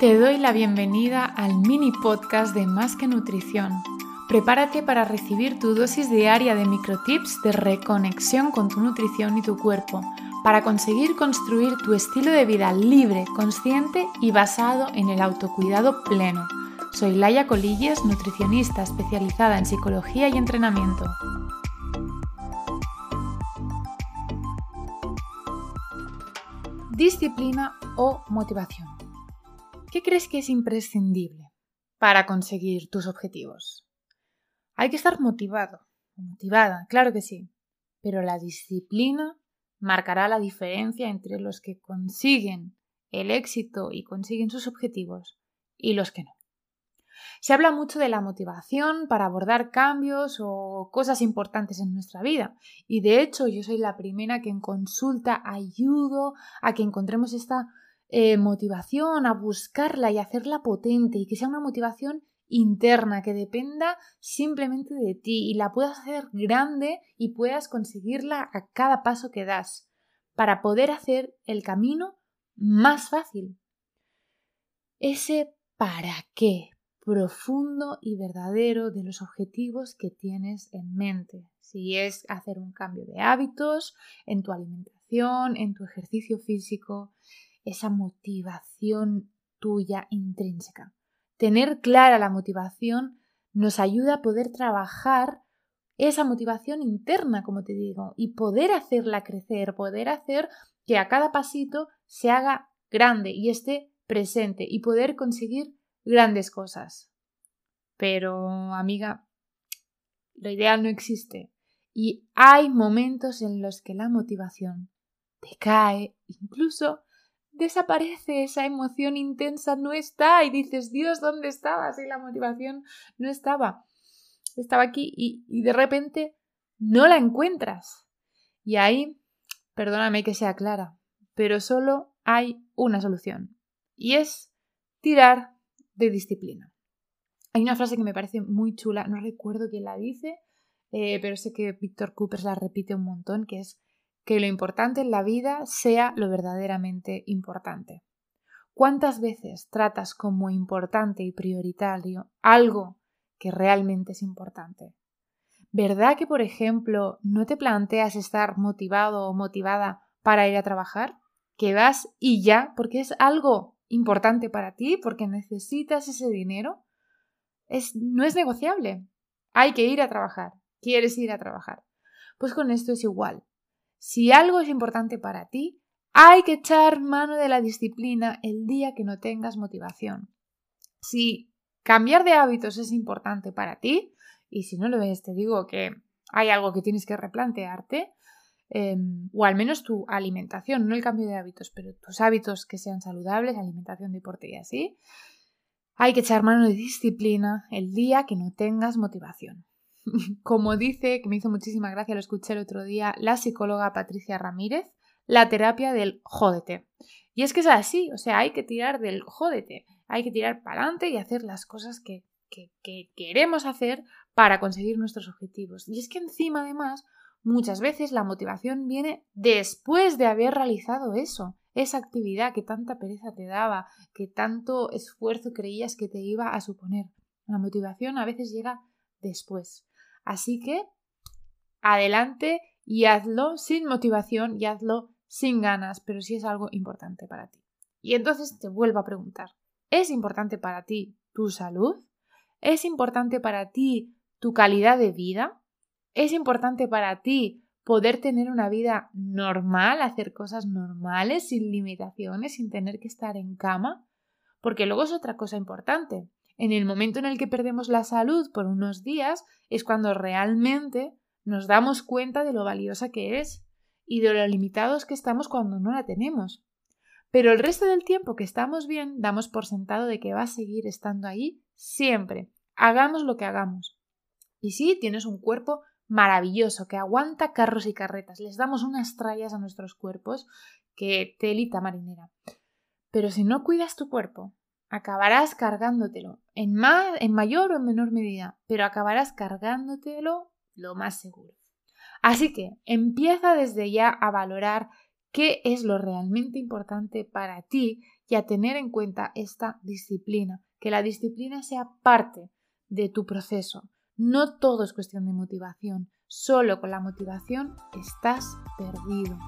Te doy la bienvenida al mini podcast de Más que Nutrición. Prepárate para recibir tu dosis diaria de microtips de reconexión con tu nutrición y tu cuerpo, para conseguir construir tu estilo de vida libre, consciente y basado en el autocuidado pleno. Soy Laia Colilles, nutricionista especializada en psicología y entrenamiento. Disciplina o motivación. ¿Qué crees que es imprescindible para conseguir tus objetivos? Hay que estar motivado, motivada, claro que sí, pero la disciplina marcará la diferencia entre los que consiguen el éxito y consiguen sus objetivos y los que no. Se habla mucho de la motivación para abordar cambios o cosas importantes en nuestra vida. Y de hecho yo soy la primera que en consulta ayudo a que encontremos esta eh, motivación, a buscarla y hacerla potente y que sea una motivación interna, que dependa simplemente de ti y la puedas hacer grande y puedas conseguirla a cada paso que das para poder hacer el camino más fácil. Ese para qué profundo y verdadero de los objetivos que tienes en mente. Si es hacer un cambio de hábitos en tu alimentación, en tu ejercicio físico, esa motivación tuya intrínseca. Tener clara la motivación nos ayuda a poder trabajar esa motivación interna, como te digo, y poder hacerla crecer, poder hacer que a cada pasito se haga grande y esté presente y poder conseguir grandes cosas. Pero, amiga, lo ideal no existe y hay momentos en los que la motivación te cae, incluso desaparece esa emoción intensa, no está y dices, Dios, ¿dónde estabas? Y la motivación no estaba. Estaba aquí y, y de repente no la encuentras. Y ahí, perdóname que sea clara, pero solo hay una solución y es tirar de disciplina. Hay una frase que me parece muy chula, no recuerdo quién la dice, eh, pero sé que Víctor Cooper la repite un montón, que es que lo importante en la vida sea lo verdaderamente importante. ¿Cuántas veces tratas como importante y prioritario algo que realmente es importante? ¿Verdad que, por ejemplo, no te planteas estar motivado o motivada para ir a trabajar? Que vas y ya, porque es algo importante para ti, porque necesitas ese dinero. Es, no es negociable. Hay que ir a trabajar. ¿Quieres ir a trabajar? Pues con esto es igual. Si algo es importante para ti, hay que echar mano de la disciplina el día que no tengas motivación. Si cambiar de hábitos es importante para ti, y si no lo es, te digo que hay algo que tienes que replantearte, em, o al menos tu alimentación, no el cambio de hábitos, pero tus hábitos que sean saludables, alimentación, deporte y así, hay que echar mano de disciplina el día que no tengas motivación. Como dice, que me hizo muchísima gracia, lo escuché el otro día, la psicóloga Patricia Ramírez, la terapia del jódete. Y es que es así, o sea, hay que tirar del jódete, hay que tirar para adelante y hacer las cosas que, que, que queremos hacer para conseguir nuestros objetivos. Y es que encima, además, muchas veces la motivación viene después de haber realizado eso, esa actividad que tanta pereza te daba, que tanto esfuerzo creías que te iba a suponer. La motivación a veces llega después. Así que adelante y hazlo sin motivación y hazlo sin ganas, pero si es algo importante para ti. Y entonces te vuelvo a preguntar, ¿es importante para ti tu salud? ¿Es importante para ti tu calidad de vida? ¿Es importante para ti poder tener una vida normal, hacer cosas normales, sin limitaciones, sin tener que estar en cama? Porque luego es otra cosa importante. En el momento en el que perdemos la salud por unos días es cuando realmente nos damos cuenta de lo valiosa que es y de lo limitados que estamos cuando no la tenemos. Pero el resto del tiempo que estamos bien, damos por sentado de que va a seguir estando ahí siempre, hagamos lo que hagamos. Y sí, tienes un cuerpo maravilloso que aguanta carros y carretas, les damos unas trallas a nuestros cuerpos que telita marinera. Pero si no cuidas tu cuerpo, acabarás cargándotelo, en, más, en mayor o en menor medida, pero acabarás cargándotelo lo más seguro. Así que empieza desde ya a valorar qué es lo realmente importante para ti y a tener en cuenta esta disciplina, que la disciplina sea parte de tu proceso. No todo es cuestión de motivación, solo con la motivación estás perdido.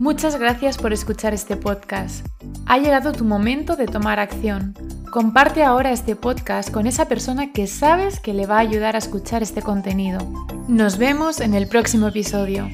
Muchas gracias por escuchar este podcast. Ha llegado tu momento de tomar acción. Comparte ahora este podcast con esa persona que sabes que le va a ayudar a escuchar este contenido. Nos vemos en el próximo episodio.